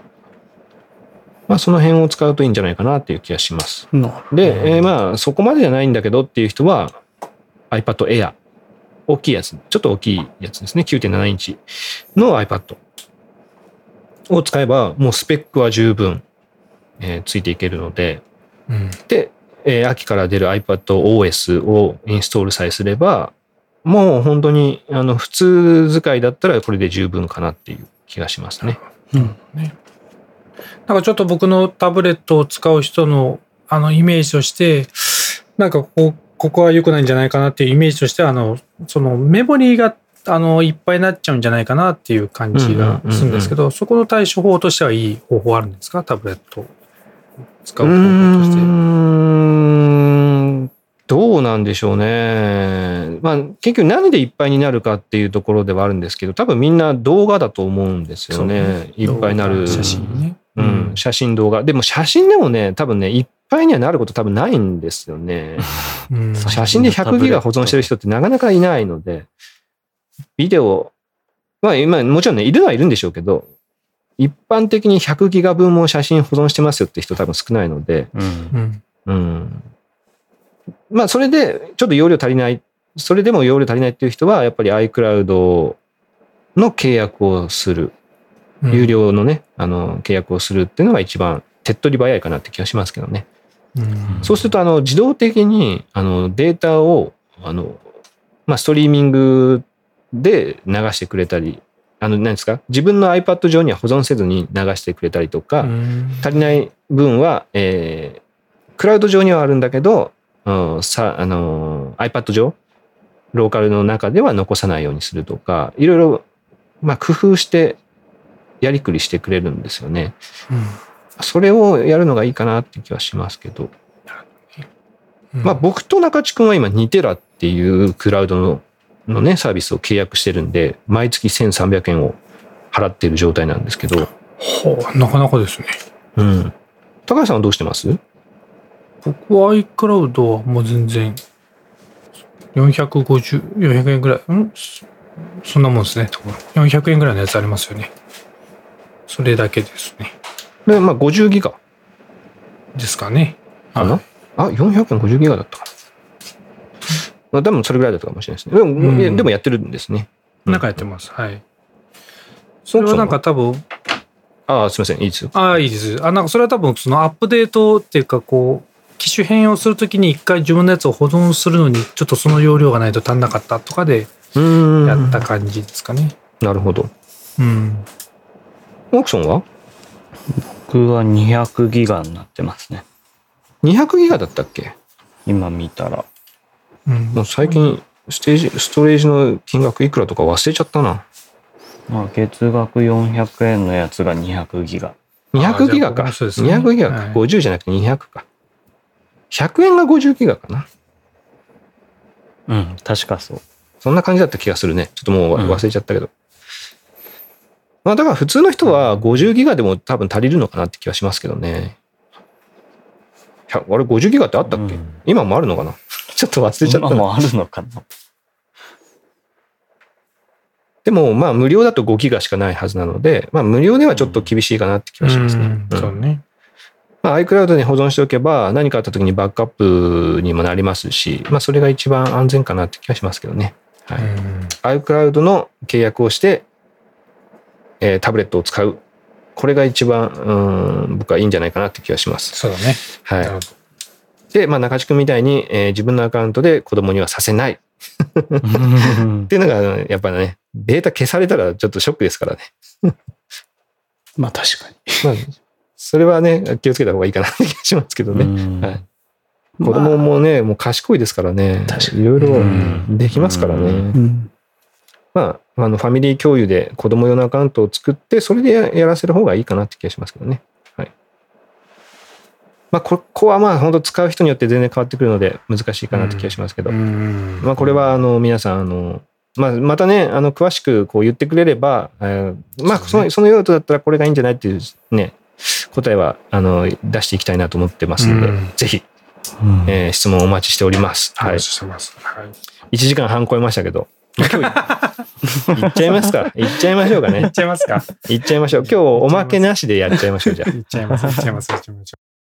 まあ、その辺を使うといいんじゃないかなっていう気がします。で、えー、まあ、そこまでじゃないんだけどっていう人は、iPad Air。大きいやつ。ちょっと大きいやつですね。9.7インチの iPad を使えば、もうスペックは十分、えー、ついていけるので、うん、で、えー、秋から出る iPadOS をインストールさえすれば、もう本当に、あの、普通使いだったらこれで十分かなっていう気がしますね。うん。ね。なんかちょっと僕のタブレットを使う人の、あの、イメージとして、なんかここ、ここは良くないんじゃないかなっていうイメージとしては、あの、そのメモリーが、あの、いっぱいになっちゃうんじゃないかなっていう感じがするんですけど、そこの対処法としてはいい方法あるんですか？タブレットを使う方法として。うーんどうなんでしょうね。まあ、結局何でいっぱいになるかっていうところではあるんですけど、多分みんな動画だと思うんですよね。いっぱいになる。写真ね。うん、写真動画。でも写真でもね、多分ね、いっぱいにはなること多分ないんですよね。*laughs* うん写真で100ギガ保存してる人ってなかなかいないので、ビデオ、まあ今もちろんね、いるのはいるんでしょうけど、一般的に100ギガ分も写真保存してますよって人多分少ないので、うんうん。うん。まあそれでちょっと容量足りない、それでも容量足りないっていう人は、やっぱり iCloud の契約をする。うん有。料のね、あの、契約をするっていうのが一番手っ取り早いかなって気がしますけどね。うん。そうすると、あの、自動的に、あの、データを、あの、まあ、ストリーミングで流してくれたり、あの、何ですか？自分の iPad 上には保存せずに流してくれたりとか、うん。足りない分は、えー、クラウド上にはあるんだけど、うん、さ、あの、iPad 上、ローカルの中では残さないようにするとか、いろいろ、まあ、工夫して、やりくりしてくれるんですよね。それをやるのがいいかなって気はしますけど。うんまあ僕と中地君は今2テラっていうクラウドののね、サービスを契約してるんで、毎月1300円を払っている状態なんですけど、ほうなかなかですね。うん。高橋さんはどうしてます？僕は iCloud はもう全然450、400円ぐらい、ん？そそんなもんですね。400円ぐらいのやつありますよね。それだけですね。で、まあ50ギガですかね。かな、はいあ、450ギガだったかな。まあ多分それぐらいだったかもしれないですね。でも,、うんでもやってるんですね。なんかやってます。はい。それはなんか多分、ああ、すみません。いいですよ。ああ、いいです。あ、なんかそれは多分そのアップデートっていうかこう、機種変容するときに一回自分のやつを保存するのにちょっとその容量がないと足んなかったとかでうーん。やった感じですかね。なるほど。うん。オークションは？僕は200ギガになってますね。200ギガだったっけ？今見たら。うんもう最近、ステージ、ストレージの金額いくらとか忘れちゃったな。まあ、月額400円のやつが200ギガ。200ギガか。あじゃあ僕もそうですね200ギガか。はい50じゃなくて200か。100円が50ギガかな？うん、確かそう。そんな感じだった気がするね。ちょっともううん忘れちゃったけど。まあだから普通の人は50ギガでも多分足りるのかなって気はしますけどね。100あれ50ギガってあったっけ、うん今もあるのかな？*laughs* ちょっと忘れちゃったな。今もあるのかな？でもまあ無料だと5ギガしかないはずなので、まあ無料ではちょっと厳しいかなって気はしますね。うんうんそうね。まあ、iCloud に保存しておけば何かあった時にバックアップにもなりますし、まあそれが一番安全かなって気がしますけどね。はい。うん iCloud の契約をして、えータブレットを使う。これが一番、うん、僕はいいんじゃないかなって気がします。そうだね。はい。で、まあ中地君みたいに、えー自分のアカウントで子供にはさせない *laughs* っうんていうのが、やっぱりね、データ消されたらちょっとショックですからね。*laughs* まあ確かに。まあ、それはね、気をつけた方がいいかなって気がしますけどね。うんはい子供もね、もう賢いですからね。確かいろいろうんできますからね。うんうん。まあ、あの、ファミリー共有で子供用のアカウントを作って、それでややらせる方がいいかなって気がしますけどね。はい。まあ、ここはまあ、本当使う人によって全然変わってくるので、難しいかなって気がしますけど。うんまあ、これは、あの、皆さん、あの、まあ、またね、あの、詳しくこう言ってくれれば、えーまあ、その、その用途だったらこれがいいんじゃないっていうね、答えは、あの、出していきたいなと思ってますので、うんぜひ、うんえー質問お待ちしております。は。はいい。してます。はい。1時間半超えましたけど。今日、行っちゃいますか行っちゃいましょうかねいっ。ちゃいますか行っちゃいましょう。今日おまけなしでやっちゃいましょう、じゃあ。いっちゃいます。いっちゃいます。いっちゃいます。